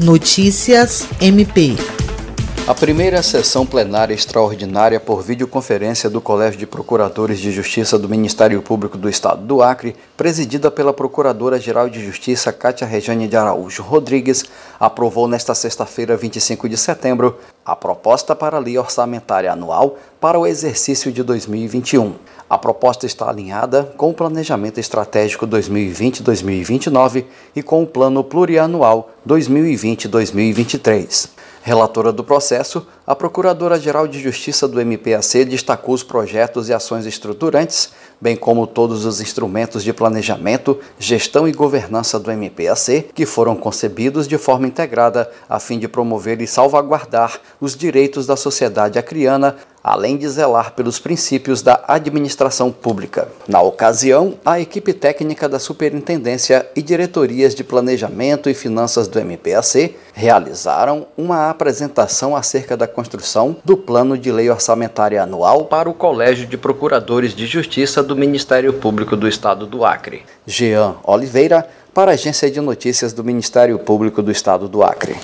Notícias MP. A primeira sessão plenária extraordinária por videoconferência do Colégio de Procuradores de Justiça do Ministério Público do Estado do Acre, presidida pela Procuradora-Geral de Justiça Cátia Rejane de Araújo Rodrigues, aprovou nesta sexta-feira, 25 de setembro, a proposta para a Lei Orçamentária Anual para o exercício de 2021. A proposta está alinhada com o Planejamento Estratégico 2020-2029 e com o Plano Plurianual 2020-2023. Relatora do processo, a Procuradora-Geral de Justiça do MPAC destacou os projetos e ações estruturantes, bem como todos os instrumentos de planejamento, gestão e governança do MPAC, que foram concebidos de forma integrada a fim de promover e salvaguardar os direitos da sociedade acriana além de zelar pelos princípios da administração pública. Na ocasião, a equipe técnica da Superintendência e diretorias de Planejamento e Finanças do MPAC realizaram uma apresentação acerca da construção do Plano de Lei Orçamentária Anual para o Colégio de Procuradores de Justiça do Ministério Público do Estado do Acre. Jean Oliveira, para a Agência de Notícias do Ministério Público do Estado do Acre.